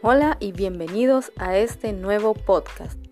Hola y bienvenidos a este nuevo podcast.